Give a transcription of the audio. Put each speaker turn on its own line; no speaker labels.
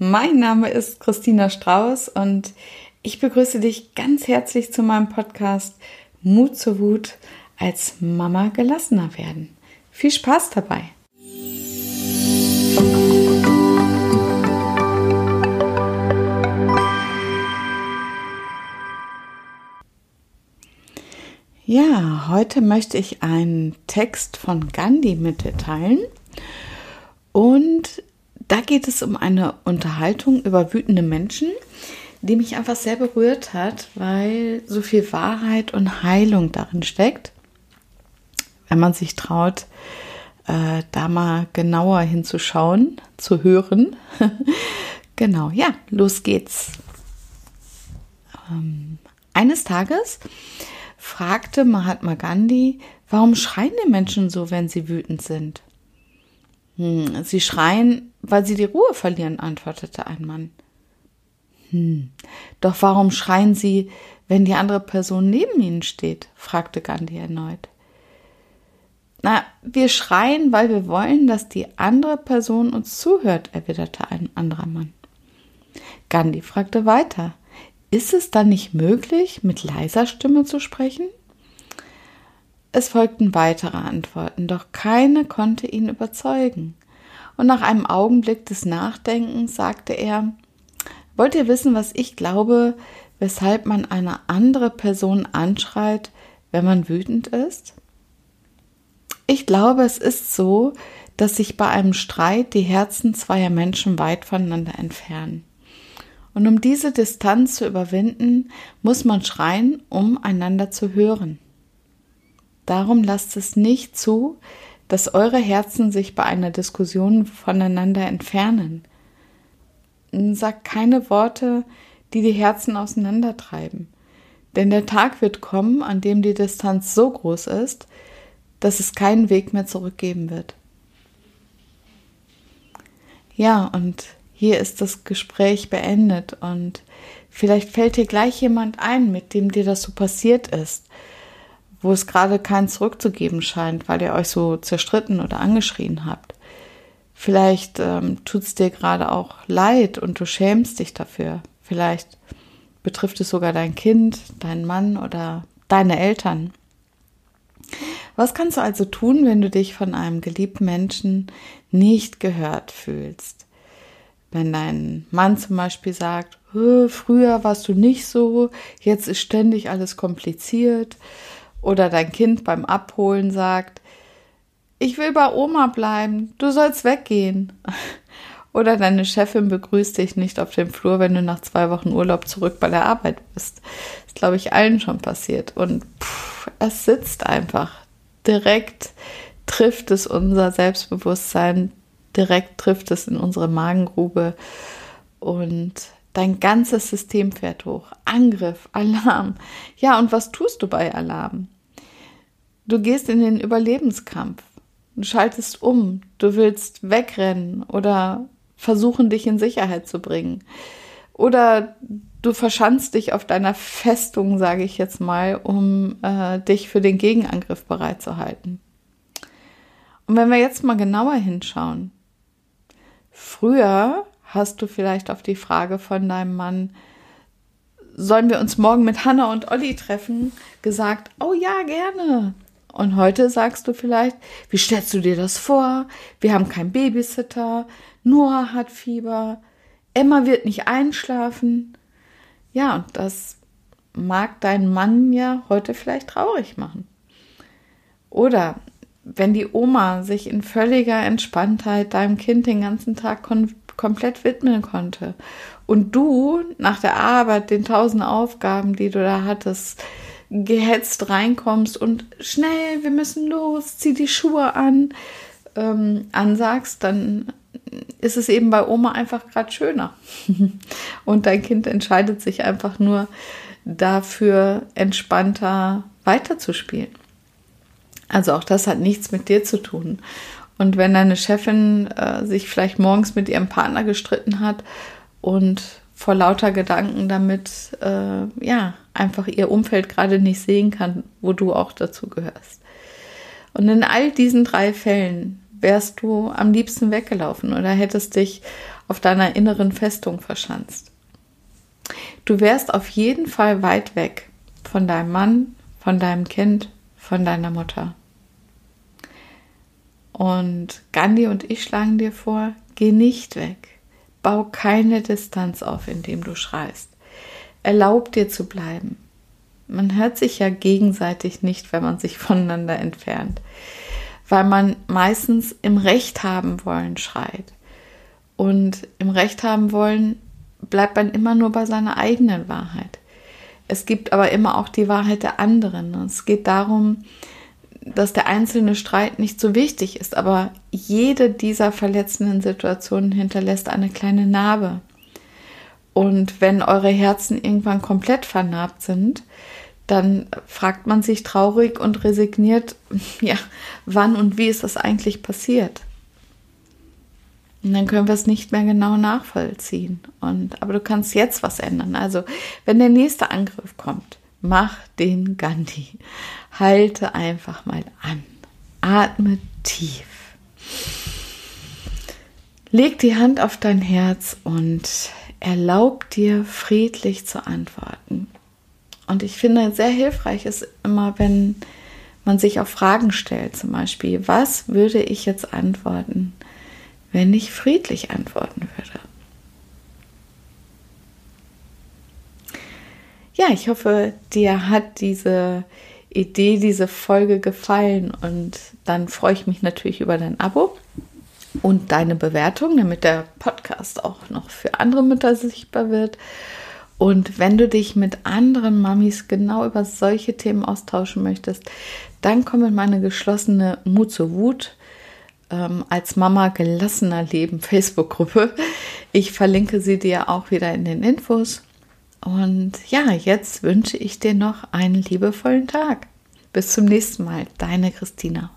mein Name ist Christina Strauß und ich begrüße dich ganz herzlich zu meinem Podcast Mut zur Wut als Mama gelassener werden. Viel Spaß dabei! Ja, heute möchte ich einen Text von Gandhi mitteilen und da geht es um eine Unterhaltung über wütende Menschen, die mich einfach sehr berührt hat, weil so viel Wahrheit und Heilung darin steckt, wenn man sich traut, äh, da mal genauer hinzuschauen, zu hören. genau, ja, los geht's. Ähm, eines Tages fragte Mahatma Gandhi, warum schreien die Menschen so, wenn sie wütend sind? Hm, sie schreien, weil sie die Ruhe verlieren, antwortete ein Mann. Hm, doch warum schreien sie, wenn die andere Person neben ihnen steht? fragte Gandhi erneut. Na, wir schreien, weil wir wollen, dass die andere Person uns zuhört, erwiderte ein anderer Mann. Gandhi fragte weiter. Ist es dann nicht möglich, mit leiser Stimme zu sprechen? Es folgten weitere Antworten, doch keine konnte ihn überzeugen. Und nach einem Augenblick des Nachdenkens sagte er, Wollt ihr wissen, was ich glaube, weshalb man eine andere Person anschreit, wenn man wütend ist? Ich glaube, es ist so, dass sich bei einem Streit die Herzen zweier Menschen weit voneinander entfernen. Und um diese Distanz zu überwinden, muss man schreien, um einander zu hören. Darum lasst es nicht zu, dass eure Herzen sich bei einer Diskussion voneinander entfernen. Sagt keine Worte, die die Herzen auseinandertreiben. Denn der Tag wird kommen, an dem die Distanz so groß ist, dass es keinen Weg mehr zurückgeben wird. Ja, und hier ist das Gespräch beendet und vielleicht fällt dir gleich jemand ein, mit dem dir das so passiert ist wo es gerade kein zurückzugeben scheint, weil ihr euch so zerstritten oder angeschrien habt. Vielleicht ähm, tut es dir gerade auch leid und du schämst dich dafür. Vielleicht betrifft es sogar dein Kind, deinen Mann oder deine Eltern. Was kannst du also tun, wenn du dich von einem geliebten Menschen nicht gehört fühlst? Wenn dein Mann zum Beispiel sagt, früher warst du nicht so, jetzt ist ständig alles kompliziert oder dein Kind beim Abholen sagt, ich will bei Oma bleiben, du sollst weggehen. Oder deine Chefin begrüßt dich nicht auf dem Flur, wenn du nach zwei Wochen Urlaub zurück bei der Arbeit bist. Das ist, glaube ich, allen schon passiert. Und pff, es sitzt einfach. Direkt trifft es unser Selbstbewusstsein, direkt trifft es in unsere Magengrube. Und Dein ganzes System fährt hoch. Angriff, Alarm. Ja, und was tust du bei Alarm? Du gehst in den Überlebenskampf. Du schaltest um. Du willst wegrennen oder versuchen, dich in Sicherheit zu bringen. Oder du verschanzt dich auf deiner Festung, sage ich jetzt mal, um äh, dich für den Gegenangriff bereit zu halten. Und wenn wir jetzt mal genauer hinschauen, früher hast du vielleicht auf die Frage von deinem Mann, sollen wir uns morgen mit Hanna und Olli treffen, gesagt, oh ja, gerne. Und heute sagst du vielleicht, wie stellst du dir das vor? Wir haben keinen Babysitter, Noah hat Fieber, Emma wird nicht einschlafen. Ja, und das mag deinen Mann ja heute vielleicht traurig machen. Oder wenn die Oma sich in völliger Entspanntheit deinem Kind den ganzen Tag komplett widmen konnte. Und du nach der Arbeit, den tausend Aufgaben, die du da hattest, gehetzt reinkommst und schnell, wir müssen los, zieh die Schuhe an, ähm, ansagst, dann ist es eben bei Oma einfach gerade schöner. und dein Kind entscheidet sich einfach nur dafür, entspannter weiterzuspielen. Also auch das hat nichts mit dir zu tun. Und wenn deine Chefin äh, sich vielleicht morgens mit ihrem Partner gestritten hat und vor lauter Gedanken damit, äh, ja, einfach ihr Umfeld gerade nicht sehen kann, wo du auch dazu gehörst. Und in all diesen drei Fällen wärst du am liebsten weggelaufen oder hättest dich auf deiner inneren Festung verschanzt. Du wärst auf jeden Fall weit weg von deinem Mann, von deinem Kind, von deiner Mutter. Und Gandhi und ich schlagen dir vor, geh nicht weg. Bau keine Distanz auf, indem du schreist. Erlaub dir zu bleiben. Man hört sich ja gegenseitig nicht, wenn man sich voneinander entfernt, weil man meistens im Recht haben wollen schreit. Und im Recht haben wollen bleibt man immer nur bei seiner eigenen Wahrheit. Es gibt aber immer auch die Wahrheit der anderen. Es geht darum, dass der einzelne Streit nicht so wichtig ist, aber jede dieser verletzenden Situationen hinterlässt eine kleine Narbe. Und wenn eure Herzen irgendwann komplett vernarbt sind, dann fragt man sich traurig und resigniert, ja, wann und wie ist das eigentlich passiert? Und dann können wir es nicht mehr genau nachvollziehen. Und, aber du kannst jetzt was ändern. Also, wenn der nächste Angriff kommt, mach den Gandhi. Halte einfach mal an. Atme tief. Leg die Hand auf dein Herz und erlaub dir friedlich zu antworten. Und ich finde, sehr hilfreich ist immer, wenn man sich auch Fragen stellt, zum Beispiel, was würde ich jetzt antworten, wenn ich friedlich antworten würde? Ja, ich hoffe, dir hat diese Idee, diese Folge gefallen und dann freue ich mich natürlich über dein Abo und deine Bewertung, damit der Podcast auch noch für andere Mütter sichtbar wird. Und wenn du dich mit anderen Mamis genau über solche Themen austauschen möchtest, dann komm in meine geschlossene Mut zur Wut ähm, als Mama gelassener Leben Facebook-Gruppe. Ich verlinke sie dir auch wieder in den Infos. Und ja, jetzt wünsche ich dir noch einen liebevollen Tag. Bis zum nächsten Mal, deine Christina.